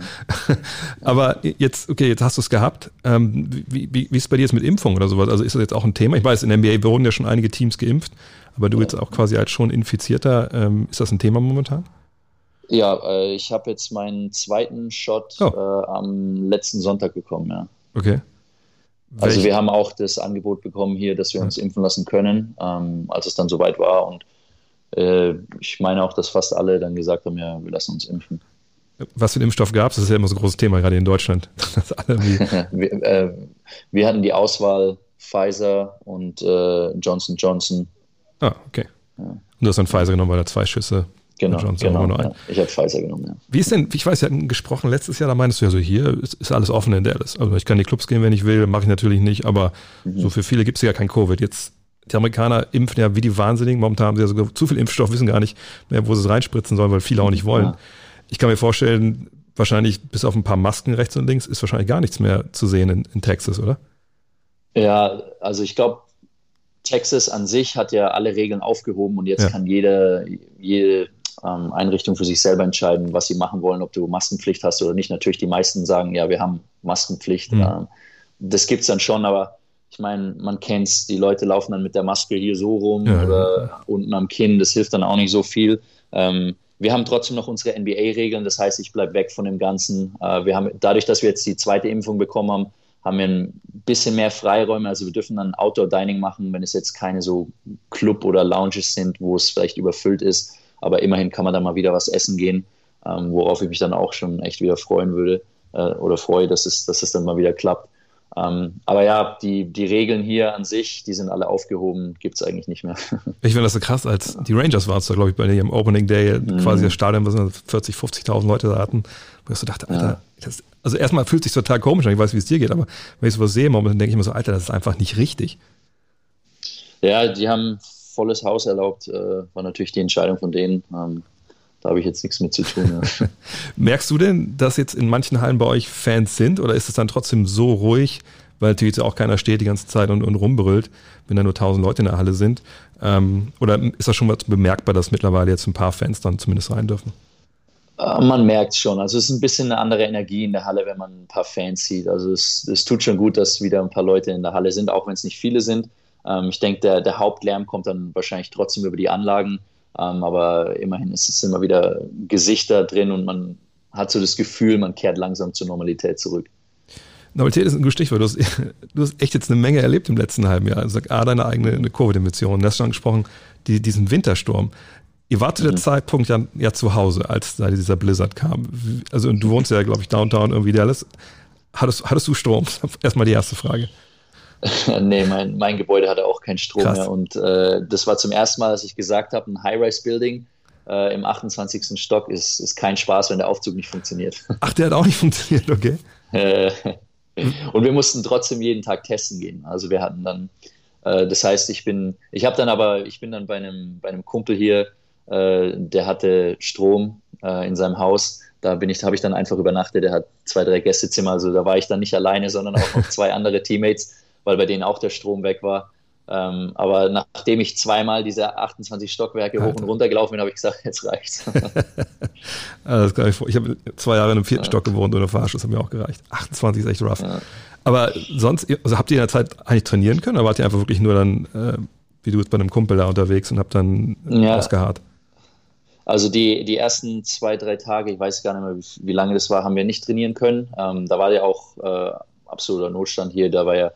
Aber jetzt, okay, jetzt hast du es gehabt. Ähm, wie, wie, wie ist es bei dir jetzt mit Impfung oder sowas? Also ist das jetzt auch ein Thema? Ich weiß, in der NBA wurden ja schon einige Teams geimpft, aber du jetzt auch quasi als schon Infizierter, ähm, ist das ein Thema momentan? Ja, äh, ich habe jetzt meinen zweiten Shot oh. äh, am letzten Sonntag bekommen, ja. Okay. Also wir haben auch das Angebot bekommen hier, dass wir uns impfen lassen können, ähm, als es dann soweit war. Und ich meine auch, dass fast alle dann gesagt haben, ja, wir lassen uns impfen. Was für einen Impfstoff gab es? Das ist ja immer so ein großes Thema, gerade in Deutschland. wir, äh, wir, hatten die Auswahl Pfizer und äh, Johnson Johnson. Ah, okay. Ja. Und du hast dann Pfizer genommen, weil da zwei Schüsse Genau, genau ja. ich habe Pfizer genommen, ja. Wie ist denn, ich weiß, wir hatten gesprochen letztes Jahr, da meinst du ja so, hier ist, ist alles offen in Dallas. Also ich kann in die Clubs gehen, wenn ich will, mache ich natürlich nicht, aber mhm. so für viele gibt es ja kein Covid. Jetzt die Amerikaner impfen ja wie die Wahnsinnigen. Momentan haben sie ja sogar zu viel Impfstoff, wissen gar nicht mehr, wo sie es reinspritzen sollen, weil viele auch nicht wollen. Ja. Ich kann mir vorstellen, wahrscheinlich bis auf ein paar Masken rechts und links ist wahrscheinlich gar nichts mehr zu sehen in, in Texas, oder? Ja, also ich glaube, Texas an sich hat ja alle Regeln aufgehoben und jetzt ja. kann jede, jede ähm, Einrichtung für sich selber entscheiden, was sie machen wollen, ob du Maskenpflicht hast oder nicht. Natürlich, die meisten sagen, ja, wir haben Maskenpflicht. Mhm. Ähm, das gibt es dann schon, aber ich meine, man kennt es, die Leute laufen dann mit der Maske hier so rum ja, oder unten am Kinn, das hilft dann auch nicht so viel. Ähm, wir haben trotzdem noch unsere NBA-Regeln, das heißt, ich bleibe weg von dem Ganzen. Äh, wir haben, dadurch, dass wir jetzt die zweite Impfung bekommen haben, haben wir ein bisschen mehr Freiräume. Also wir dürfen dann Outdoor-Dining machen, wenn es jetzt keine so Club oder Lounges sind, wo es vielleicht überfüllt ist. Aber immerhin kann man da mal wieder was essen gehen, ähm, worauf ich mich dann auch schon echt wieder freuen würde äh, oder freue, dass es, dass es dann mal wieder klappt. Ähm, aber ja, die, die Regeln hier an sich, die sind alle aufgehoben, gibt es eigentlich nicht mehr. ich finde das so krass, als die Rangers waren es da, glaube ich, bei dem Opening Day, mhm. quasi das Stadion, was 40, 50.000 Leute da hatten, wo ich so dachte, Alter, ja. das, also erstmal fühlt es sich total komisch an, ich weiß, wie es dir geht, aber wenn ich sowas sehe, dann denke ich mir so, Alter, das ist einfach nicht richtig. Ja, die haben volles Haus erlaubt, äh, war natürlich die Entscheidung von denen. Ähm, da habe ich jetzt nichts mit zu tun. Ja. Merkst du denn, dass jetzt in manchen Hallen bei euch Fans sind oder ist es dann trotzdem so ruhig, weil natürlich jetzt auch keiner steht die ganze Zeit und, und rumbrüllt, wenn da nur tausend Leute in der Halle sind? Ähm, oder ist das schon mal bemerkbar, dass mittlerweile jetzt ein paar Fans dann zumindest rein dürfen? Äh, man merkt schon. Also es ist ein bisschen eine andere Energie in der Halle, wenn man ein paar Fans sieht. Also es, es tut schon gut, dass wieder ein paar Leute in der Halle sind, auch wenn es nicht viele sind. Ähm, ich denke, der, der Hauptlärm kommt dann wahrscheinlich trotzdem über die Anlagen, ähm, aber immerhin ist es immer wieder Gesichter drin und man hat so das Gefühl, man kehrt langsam zur Normalität zurück. Normalität ist ein gutes Stichwort. Du hast, du hast echt jetzt eine Menge erlebt im letzten halben Jahr. Also A, deine eigene Covid-Emission. Du hast schon angesprochen, die, diesen Wintersturm. Ihr wart zu der mhm. Zeitpunkt ja, ja zu Hause, als da dieser Blizzard kam. Also und du wohnst ja, glaube ich, downtown irgendwie Dallas. Hattest, hattest du Strom? Erstmal die erste Frage. nee, mein, mein Gebäude hatte auch keinen Strom Krass. mehr. Und äh, das war zum ersten Mal, dass ich gesagt habe, ein High-Rise-Building äh, im 28. Stock ist, ist kein Spaß, wenn der Aufzug nicht funktioniert. Ach, der hat auch nicht funktioniert, okay. Äh, und wir mussten trotzdem jeden Tag testen gehen. Also wir hatten dann, äh, das heißt, ich bin, ich habe dann aber, ich bin dann bei einem, bei einem Kumpel hier, äh, der hatte Strom äh, in seinem Haus. Da bin ich, habe ich dann einfach übernachtet. Der hat zwei, drei Gästezimmer. Also da war ich dann nicht alleine, sondern auch noch zwei andere Teammates weil bei denen auch der Strom weg war. Ähm, aber nachdem ich zweimal diese 28 Stockwerke Alter. hoch und runter gelaufen bin, habe ich gesagt, jetzt reicht's. ich habe zwei Jahre in einem vierten ja. Stock gewohnt ohne Fahrstuhl, das hat mir auch gereicht. 28 ist echt rough. Ja. Aber sonst, also habt ihr in der Zeit eigentlich trainieren können oder wart ihr einfach wirklich nur dann, äh, wie du jetzt bei einem Kumpel da unterwegs und habt dann ja. ausgeharrt? Also die, die ersten zwei, drei Tage, ich weiß gar nicht mehr, wie, wie lange das war, haben wir nicht trainieren können. Ähm, da war ja auch äh, absoluter Notstand hier, da war ja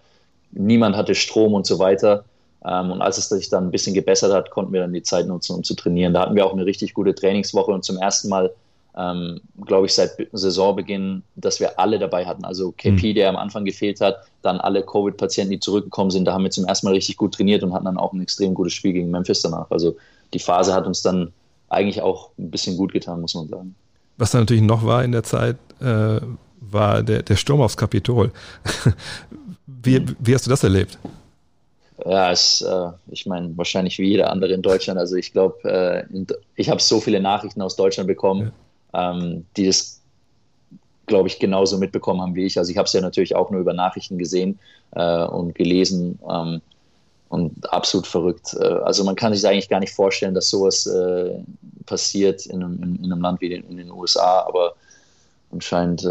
niemand hatte Strom und so weiter. Ähm, und als es sich dann ein bisschen gebessert hat, konnten wir dann die Zeit nutzen, um zu trainieren. Da hatten wir auch eine richtig gute Trainingswoche und zum ersten Mal, ähm, glaube ich, seit Saisonbeginn, dass wir alle dabei hatten. Also KP, mhm. der am Anfang gefehlt hat, dann alle Covid-Patienten, die zurückgekommen sind, da haben wir zum ersten Mal richtig gut trainiert und hatten dann auch ein extrem gutes Spiel gegen Memphis danach. Also die Phase hat uns dann eigentlich auch ein bisschen gut getan, muss man sagen. Was dann natürlich noch war in der Zeit, äh, war der, der Sturm aufs Kapitol. Wie, wie hast du das erlebt? Ja, es, äh, ich meine, wahrscheinlich wie jeder andere in Deutschland. Also ich glaube, äh, ich habe so viele Nachrichten aus Deutschland bekommen, ja. ähm, die das, glaube ich, genauso mitbekommen haben wie ich. Also ich habe es ja natürlich auch nur über Nachrichten gesehen äh, und gelesen ähm, und absolut verrückt. Äh, also man kann sich eigentlich gar nicht vorstellen, dass sowas äh, passiert in einem, in, in einem, Land wie den, in den USA, aber anscheinend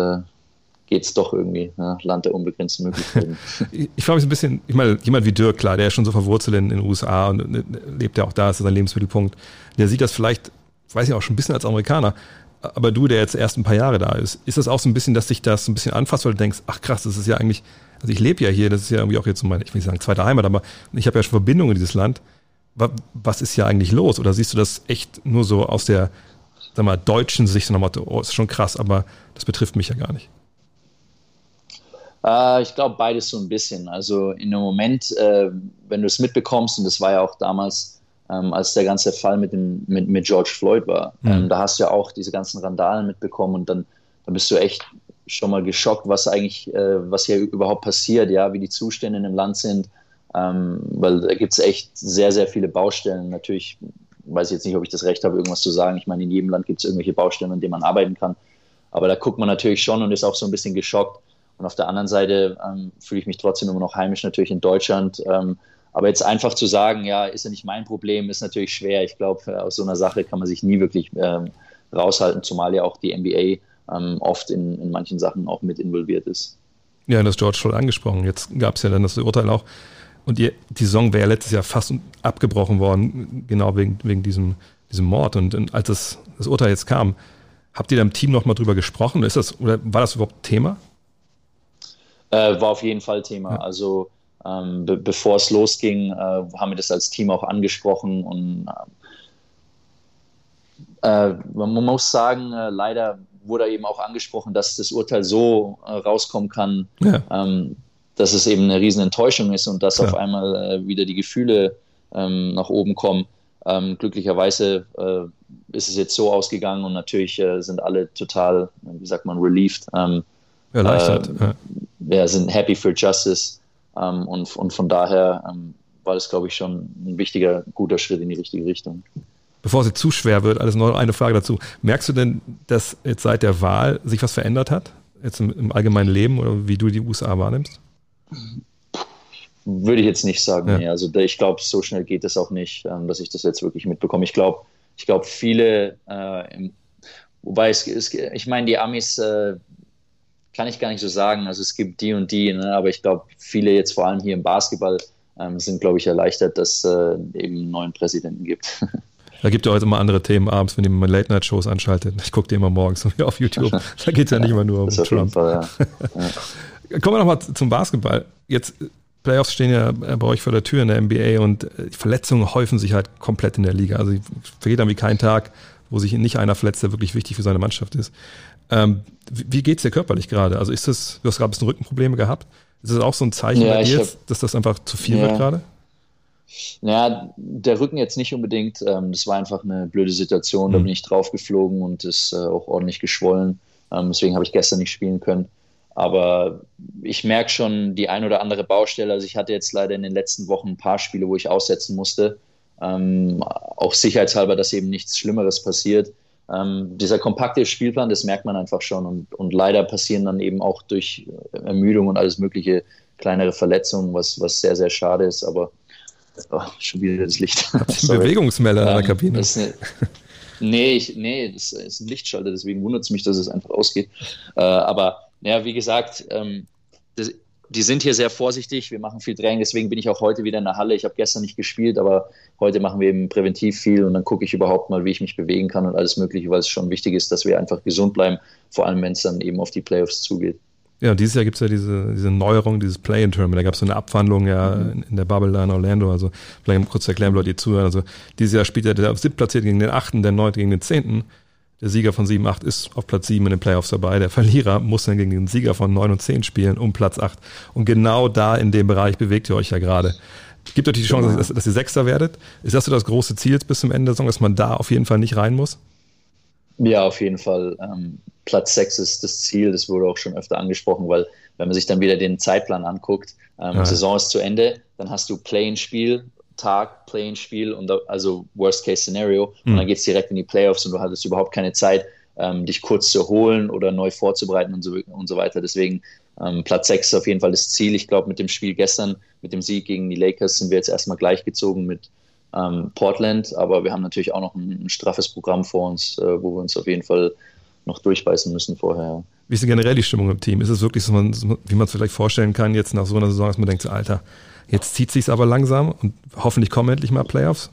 äh, geht es doch irgendwie, ne? Land der unbegrenzten Möglichkeiten. ich frage mich ein bisschen, ich meine, jemand wie Dirk, klar, der ist schon so verwurzelt in, den USA und ne, lebt ja auch da, ist sein Lebensmittelpunkt. Der sieht das vielleicht, weiß ich auch, schon ein bisschen als Amerikaner. Aber du, der jetzt erst ein paar Jahre da ist, ist das auch so ein bisschen, dass dich das ein bisschen anfasst, weil du denkst, ach krass, das ist ja eigentlich, also ich lebe ja hier, das ist ja irgendwie auch jetzt so meine, ich will nicht sagen zweite Heimat, aber ich habe ja schon Verbindungen in dieses Land. Was ist ja eigentlich los? Oder siehst du das echt nur so aus der, sag mal, deutschen Sicht, so nach Motto, oh, ist schon krass, aber das betrifft mich ja gar nicht? Äh, ich glaube beides so ein bisschen. Also in dem Moment, äh, wenn du es mitbekommst, und das war ja auch damals, ähm, als der ganze Fall mit, dem, mit, mit George Floyd war, mhm. ähm, da hast du ja auch diese ganzen Randalen mitbekommen und dann, dann bist du echt schon mal geschockt, was eigentlich, äh, was hier überhaupt passiert, ja, wie die Zustände in dem Land sind. Ähm, weil da gibt es echt sehr, sehr viele Baustellen. Natürlich weiß ich jetzt nicht, ob ich das Recht habe, irgendwas zu sagen. Ich meine, in jedem Land gibt es irgendwelche Baustellen, an denen man arbeiten kann. Aber da guckt man natürlich schon und ist auch so ein bisschen geschockt. Und auf der anderen Seite ähm, fühle ich mich trotzdem immer noch heimisch natürlich in Deutschland. Ähm, aber jetzt einfach zu sagen, ja, ist ja nicht mein Problem, ist natürlich schwer. Ich glaube, äh, aus so einer Sache kann man sich nie wirklich ähm, raushalten, zumal ja auch die NBA ähm, oft in, in manchen Sachen auch mit involviert ist. Ja, das George schon angesprochen. Jetzt gab es ja dann das Urteil auch. Und ihr, die Saison wäre ja letztes Jahr fast abgebrochen worden, genau wegen, wegen diesem, diesem Mord. Und, und als das, das Urteil jetzt kam, habt ihr da im Team nochmal drüber gesprochen? Ist das, oder war das überhaupt Thema? Äh, war auf jeden Fall Thema. Ja. Also ähm, be bevor es losging, äh, haben wir das als Team auch angesprochen und äh, man muss sagen, äh, leider wurde eben auch angesprochen, dass das Urteil so äh, rauskommen kann, ja. ähm, dass es eben eine riesen Enttäuschung ist und dass ja. auf einmal äh, wieder die Gefühle ähm, nach oben kommen. Ähm, glücklicherweise äh, ist es jetzt so ausgegangen und natürlich äh, sind alle total, wie sagt man, relieved. Ähm, Erleichtert. Ja. ja. sind happy for justice ähm, und, und von daher ähm, war das, glaube ich, schon ein wichtiger, guter Schritt in die richtige Richtung bevor sie zu schwer wird, alles noch eine Frage dazu. Merkst du denn, dass jetzt seit der Wahl sich was verändert hat? Jetzt im, im allgemeinen Leben oder wie du die USA wahrnimmst? Würde ich jetzt nicht sagen. Ja. Nee. Also ich glaube, so schnell geht es auch nicht, ähm, dass ich das jetzt wirklich mitbekomme. Ich glaube, ich glaube, viele, äh, wobei es, es, ich meine, die Amis äh, kann ich gar nicht so sagen. Also es gibt die und die, ne? aber ich glaube, viele jetzt vor allem hier im Basketball ähm, sind, glaube ich, erleichtert, dass äh, eben einen neuen Präsidenten gibt. Da gibt ja heute immer andere Themen abends, wenn ihr mal Late-Night-Shows anschaltet. Ich gucke die immer morgens auf YouTube. Da geht es ja nicht immer nur um Trump. Fall, ja. Ja. Kommen wir nochmal zum Basketball. Jetzt, Playoffs stehen ja bei euch vor der Tür in der NBA und äh, Verletzungen häufen sich halt komplett in der Liga. Also vergeht dann wie kein Tag, wo sich nicht einer verletzt, der wirklich wichtig für seine Mannschaft ist. Ähm, wie geht es dir körperlich gerade? Also ist das, du hast gerade ein bisschen Rückenprobleme gehabt. Ist das auch so ein Zeichen ja, bei dir, hab, dass das einfach zu viel ja. wird gerade? Naja, der Rücken jetzt nicht unbedingt. Ähm, das war einfach eine blöde Situation. Mhm. Da bin ich drauf geflogen und ist äh, auch ordentlich geschwollen. Ähm, deswegen habe ich gestern nicht spielen können. Aber ich merke schon die ein oder andere Baustelle. Also ich hatte jetzt leider in den letzten Wochen ein paar Spiele, wo ich aussetzen musste. Ähm, auch sicherheitshalber, dass eben nichts Schlimmeres passiert. Ähm, dieser kompakte Spielplan, das merkt man einfach schon. Und, und leider passieren dann eben auch durch Ermüdung und alles mögliche kleinere Verletzungen, was, was sehr, sehr schade ist. Aber Oh, schon wieder das Licht. Bewegungsmelder in der Kabine. Das eine, nee, ich, nee, das ist ein Lichtschalter, deswegen wundert es mich, dass es einfach ausgeht. Äh, aber ja, wie gesagt, ähm, die sind hier sehr vorsichtig, wir machen viel Training, deswegen bin ich auch heute wieder in der Halle. Ich habe gestern nicht gespielt, aber heute machen wir eben präventiv viel und dann gucke ich überhaupt mal, wie ich mich bewegen kann und alles Mögliche, weil es schon wichtig ist, dass wir einfach gesund bleiben, vor allem wenn es dann eben auf die Playoffs zugeht. Ja, dieses Jahr gibt es ja diese, diese Neuerung, dieses Play-in-Tournament. Da gab es so eine Abwandlung ja mhm. in, der Bubble da in Orlando. Also vielleicht kurz erklären, Leute, die zuhören. Also dieses Jahr spielt ja der siebtplatzierte gegen den achten, der neunte gegen den zehnten. Der Sieger von 7, 8 ist auf Platz 7 in den Playoffs dabei. Der Verlierer muss dann gegen den Sieger von 9 und 10 spielen um Platz 8. Und genau da in dem Bereich bewegt ihr euch ja gerade. Gibt euch die Chance, genau. dass, dass, ihr Sechster werdet. Ist das so das große Ziel bis zum Ende der Saison, dass man da auf jeden Fall nicht rein muss? Ja, auf jeden Fall. Ähm, Platz 6 ist das Ziel. Das wurde auch schon öfter angesprochen, weil wenn man sich dann wieder den Zeitplan anguckt, ähm, ja. Saison ist zu Ende, dann hast du Play-in-Spiel, Tag, Play-in-Spiel und also Worst-Case-Szenario mhm. und dann geht es direkt in die Playoffs und du hattest überhaupt keine Zeit, ähm, dich kurz zu holen oder neu vorzubereiten und so, und so weiter. Deswegen ähm, Platz 6 ist auf jeden Fall das Ziel. Ich glaube, mit dem Spiel gestern, mit dem Sieg gegen die Lakers, sind wir jetzt erstmal gleichgezogen mit ähm, Portland, aber wir haben natürlich auch noch ein, ein straffes Programm vor uns, äh, wo wir uns auf jeden Fall noch durchbeißen müssen vorher. Wie ist denn generell die Stimmung im Team? Ist es wirklich so, wie man es vielleicht vorstellen kann, jetzt nach so einer Saison, dass man denkt, Alter, jetzt zieht sich aber langsam und hoffentlich kommen endlich mal Playoffs?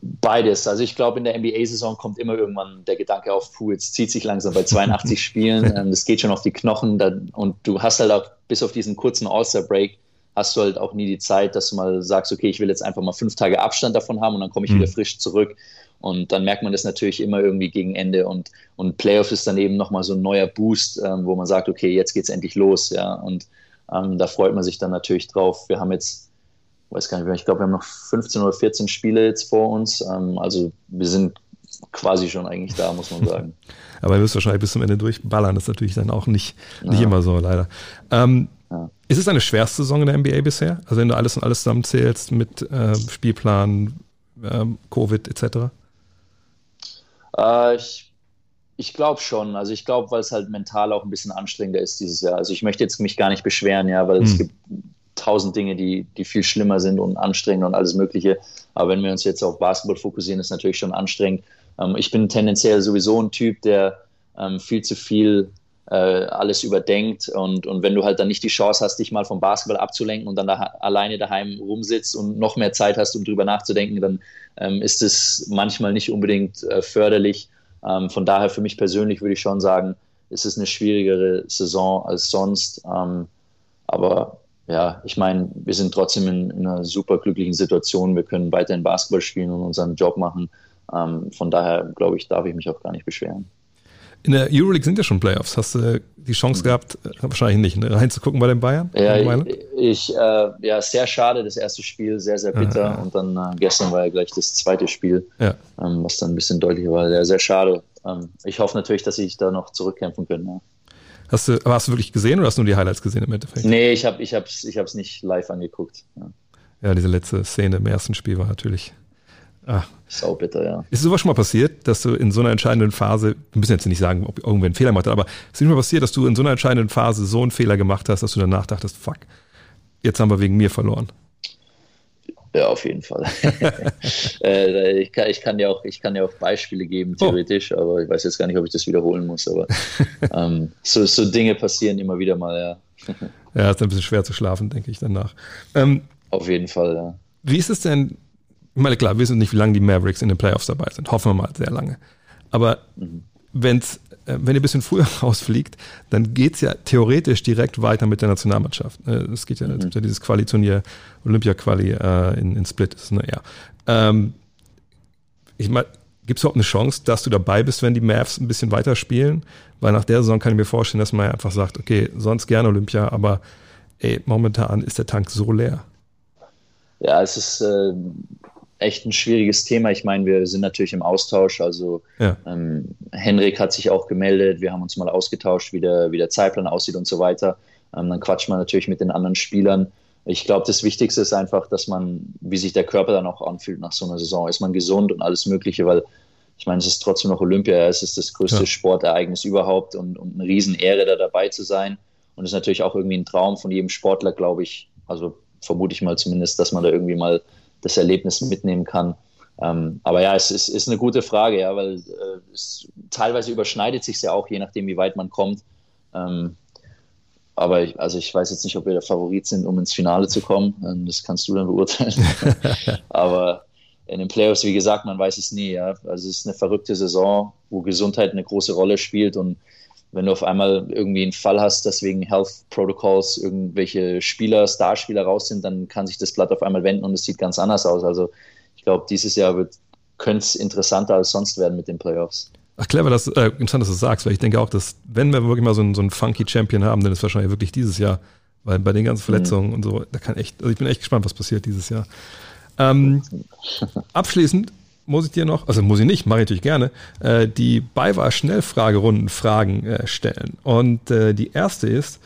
Beides. Also ich glaube, in der NBA-Saison kommt immer irgendwann der Gedanke auf, puh, jetzt zieht sich langsam bei 82 Spielen, ähm, das geht schon auf die Knochen und du hast halt auch bis auf diesen kurzen All-Star-Break hast du halt auch nie die Zeit, dass du mal sagst, okay, ich will jetzt einfach mal fünf Tage Abstand davon haben und dann komme ich mhm. wieder frisch zurück. Und dann merkt man das natürlich immer irgendwie gegen Ende. Und, und Playoff ist dann eben nochmal so ein neuer Boost, ähm, wo man sagt, okay, jetzt geht's endlich los. Ja. Und ähm, da freut man sich dann natürlich drauf. Wir haben jetzt, weiß gar nicht mehr, ich glaube, wir haben noch 15 oder 14 Spiele jetzt vor uns. Ähm, also wir sind quasi schon eigentlich da, muss man sagen. Aber ihr müsst wahrscheinlich bis zum Ende durchballern. Das ist natürlich dann auch nicht, nicht ja. immer so, leider. Ähm, ja. Ist es eine schwerste Saison in der NBA bisher? Also wenn du alles und alles zusammenzählst mit äh, Spielplan, ähm, Covid etc.? Äh, ich ich glaube schon. Also ich glaube, weil es halt mental auch ein bisschen anstrengender ist dieses Jahr. Also ich möchte jetzt mich gar nicht beschweren, ja, weil hm. es gibt tausend Dinge, die, die viel schlimmer sind und anstrengend und alles Mögliche. Aber wenn wir uns jetzt auf Basketball fokussieren, ist natürlich schon anstrengend. Ähm, ich bin tendenziell sowieso ein Typ, der ähm, viel zu viel alles überdenkt und, und wenn du halt dann nicht die Chance hast, dich mal vom Basketball abzulenken und dann da, alleine daheim rumsitzt und noch mehr Zeit hast, um drüber nachzudenken, dann ähm, ist es manchmal nicht unbedingt äh, förderlich. Ähm, von daher für mich persönlich würde ich schon sagen, ist es eine schwierigere Saison als sonst. Ähm, aber ja, ich meine, wir sind trotzdem in, in, einer super glücklichen Situation. Wir können weiterhin Basketball spielen und unseren Job machen. Ähm, von daher, glaube ich, darf ich mich auch gar nicht beschweren. In der Euroleague sind ja schon Playoffs. Hast du die Chance gehabt, äh, wahrscheinlich nicht, ne, reinzugucken bei den Bayern? Ja, ich, ich äh, ja, sehr schade, das erste Spiel, sehr, sehr bitter. Ja, ja. Und dann äh, gestern war ja gleich das zweite Spiel, ja. ähm, was dann ein bisschen deutlicher war. Ja, sehr schade. Ähm, ich hoffe natürlich, dass ich da noch zurückkämpfen kann. Hast du, aber hast du wirklich gesehen oder hast du nur die Highlights gesehen im Endeffekt? Nee, ich habe es ich ich nicht live angeguckt. Ja. diese letzte Szene im ersten Spiel war natürlich. Ah. Sau bitter, ja. Ist sowas schon mal passiert, dass du in so einer entscheidenden Phase, wir müssen jetzt nicht sagen, ob irgendwer einen Fehler gemacht hat, aber ist nicht mal passiert, dass du in so einer entscheidenden Phase so einen Fehler gemacht hast, dass du danach dachtest, fuck, jetzt haben wir wegen mir verloren? Ja, auf jeden Fall. äh, ich, kann, ich, kann ja auch, ich kann ja auch Beispiele geben, oh. theoretisch, oh. aber ich weiß jetzt gar nicht, ob ich das wiederholen muss. Aber ähm, so, so, Dinge passieren immer wieder mal, ja. ja, ist ein bisschen schwer zu schlafen, denke ich danach. Ähm, auf jeden Fall, ja. Wie ist es denn? Ich meine, klar, wir wissen nicht, wie lange die Mavericks in den Playoffs dabei sind. Hoffen wir mal sehr lange. Aber mhm. wenn's, äh, wenn ihr ein bisschen früher rausfliegt, dann geht es ja theoretisch direkt weiter mit der Nationalmannschaft. Äh, es geht ja, mhm. ja dieses Quali-Turnier, Olympia-Quali äh, in, in Split. Ist, ne, ja. Ähm, ich meine, gibt es überhaupt eine Chance, dass du dabei bist, wenn die Mavs ein bisschen weiter spielen? Weil nach der Saison kann ich mir vorstellen, dass man einfach sagt, okay, sonst gerne Olympia, aber ey, momentan ist der Tank so leer. Ja, es ist äh, echt ein schwieriges Thema. Ich meine, wir sind natürlich im Austausch. Also ja. ähm, Henrik hat sich auch gemeldet. Wir haben uns mal ausgetauscht, wie der, wie der Zeitplan aussieht und so weiter. Ähm, dann quatscht man natürlich mit den anderen Spielern. Ich glaube, das Wichtigste ist einfach, dass man, wie sich der Körper dann auch anfühlt nach so einer Saison. Ist man gesund und alles Mögliche, weil ich meine, es ist trotzdem noch Olympia. Es ist das größte ja. Sportereignis überhaupt und, und eine Riesenehre, da dabei zu sein. Und es ist natürlich auch irgendwie ein Traum von jedem Sportler, glaube ich. Also vermute ich mal zumindest, dass man da irgendwie mal das Erlebnis mitnehmen kann. Ähm, aber ja, es ist, ist, eine gute Frage, ja, weil äh, es teilweise überschneidet sich ja auch, je nachdem, wie weit man kommt. Ähm, aber ich, also ich weiß jetzt nicht, ob wir der Favorit sind, um ins Finale zu kommen. Ähm, das kannst du dann beurteilen. aber in den Playoffs, wie gesagt, man weiß es nie. Ja. Also es ist eine verrückte Saison, wo Gesundheit eine große Rolle spielt und wenn du auf einmal irgendwie einen Fall hast, dass wegen Health Protocols irgendwelche Spieler, Starspieler raus sind, dann kann sich das Blatt auf einmal wenden und es sieht ganz anders aus. Also ich glaube, dieses Jahr könnte es interessanter als sonst werden mit den Playoffs. Ach, clever, dass, äh, interessant, dass du das sagst, weil ich denke auch, dass, wenn wir wirklich mal so einen, so einen funky Champion haben, dann ist es wahrscheinlich wirklich dieses Jahr, weil bei den ganzen mhm. Verletzungen mhm. und so, da kann echt, also ich bin echt gespannt, was passiert dieses Jahr. Ähm, abschließend muss ich dir noch, also muss ich nicht, mache ich natürlich gerne, äh, die BayWa-Schnellfragerunden Fragen äh, stellen. Und äh, die erste ist,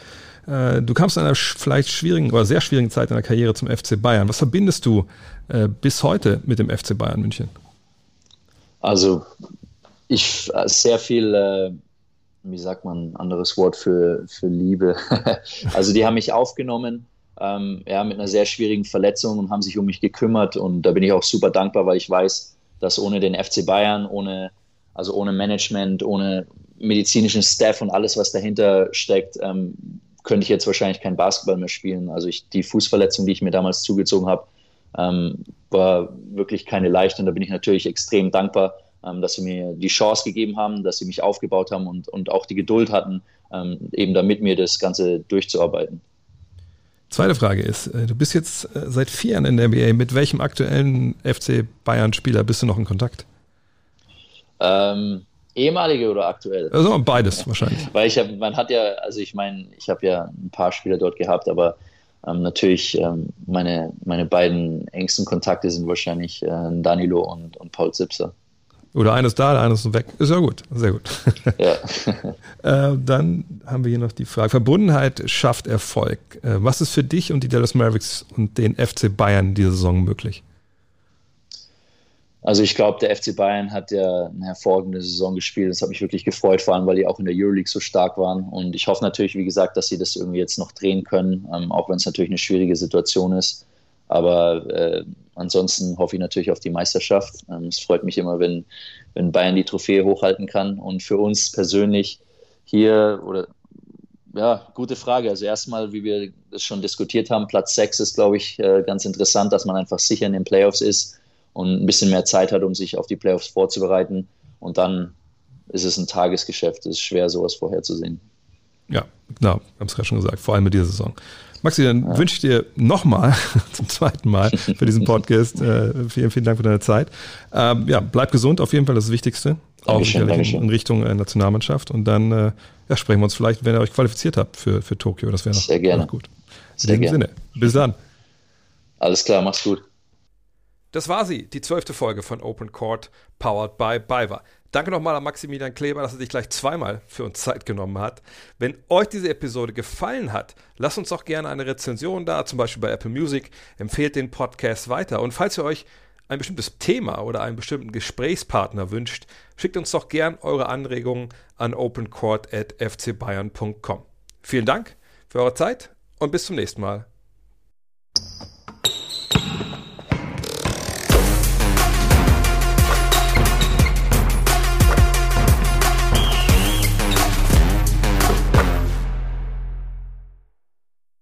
äh, du kamst in einer vielleicht schwierigen oder sehr schwierigen Zeit in der Karriere zum FC Bayern. Was verbindest du äh, bis heute mit dem FC Bayern München? Also ich sehr viel, äh, wie sagt man, anderes Wort für, für Liebe. also die haben mich aufgenommen, ähm, ja, mit einer sehr schwierigen Verletzung und haben sich um mich gekümmert und da bin ich auch super dankbar, weil ich weiß, dass ohne den FC Bayern, ohne, also ohne Management, ohne medizinischen Staff und alles, was dahinter steckt, ähm, könnte ich jetzt wahrscheinlich kein Basketball mehr spielen. Also ich, die Fußverletzung, die ich mir damals zugezogen habe, ähm, war wirklich keine leichte. Und da bin ich natürlich extrem dankbar, ähm, dass sie mir die Chance gegeben haben, dass sie mich aufgebaut haben und, und auch die Geduld hatten, ähm, eben da mit mir das Ganze durchzuarbeiten. Zweite Frage ist, äh, du bist jetzt äh, seit vier Jahren in der NBA. Mit welchem aktuellen FC Bayern-Spieler bist du noch in Kontakt? Ähm, ehemalige oder aktuell? Also beides wahrscheinlich. Weil ich habe, man hat ja, also ich meine, ich habe ja ein paar Spieler dort gehabt, aber ähm, natürlich ähm, meine, meine beiden engsten Kontakte sind wahrscheinlich äh, Danilo und, und Paul Zipser. Oder eines da, der eine ist weg. Ist ja gut, sehr gut. Ja. äh, dann haben wir hier noch die Frage: Verbundenheit schafft Erfolg. Äh, was ist für dich und die Dallas Mavericks und den FC Bayern diese Saison möglich? Also ich glaube, der FC Bayern hat ja eine hervorragende Saison gespielt. Das hat mich wirklich gefreut, vor allem weil die auch in der Euroleague so stark waren. Und ich hoffe natürlich, wie gesagt, dass sie das irgendwie jetzt noch drehen können, ähm, auch wenn es natürlich eine schwierige Situation ist. Aber äh, ansonsten hoffe ich natürlich auf die Meisterschaft. Ähm, es freut mich immer, wenn, wenn Bayern die Trophäe hochhalten kann. Und für uns persönlich hier oder ja, gute Frage. Also erstmal, wie wir das schon diskutiert haben, Platz 6 ist, glaube ich, äh, ganz interessant, dass man einfach sicher in den Playoffs ist und ein bisschen mehr Zeit hat, um sich auf die Playoffs vorzubereiten. Und dann ist es ein Tagesgeschäft. Es ist schwer, sowas vorherzusehen. Ja, genau, haben es gerade schon gesagt, vor allem mit dieser Saison. Maxi, dann ja. wünsche ich dir nochmal zum zweiten Mal für diesen Podcast äh, vielen, vielen Dank für deine Zeit. Ähm, ja, bleib gesund, auf jeden Fall das Wichtigste. Dankeschön, auch in, in, Richtung äh, Nationalmannschaft. Und dann äh, ja, sprechen wir uns vielleicht, wenn ihr euch qualifiziert habt für, für Tokio. Das wäre noch, Sehr gerne. Noch gut. In Sehr diesem gerne. Sinne. Bis dann. Alles klar, mach's gut. Das war sie, die zwölfte Folge von Open Court, powered by BayWa. Danke nochmal an Maximilian Kleber, dass er sich gleich zweimal für uns Zeit genommen hat. Wenn euch diese Episode gefallen hat, lasst uns auch gerne eine Rezension da, zum Beispiel bei Apple Music. Empfehlt den Podcast weiter. Und falls ihr euch ein bestimmtes Thema oder einen bestimmten Gesprächspartner wünscht, schickt uns doch gern eure Anregungen an opencourt.fcbayern.com. Vielen Dank für eure Zeit und bis zum nächsten Mal.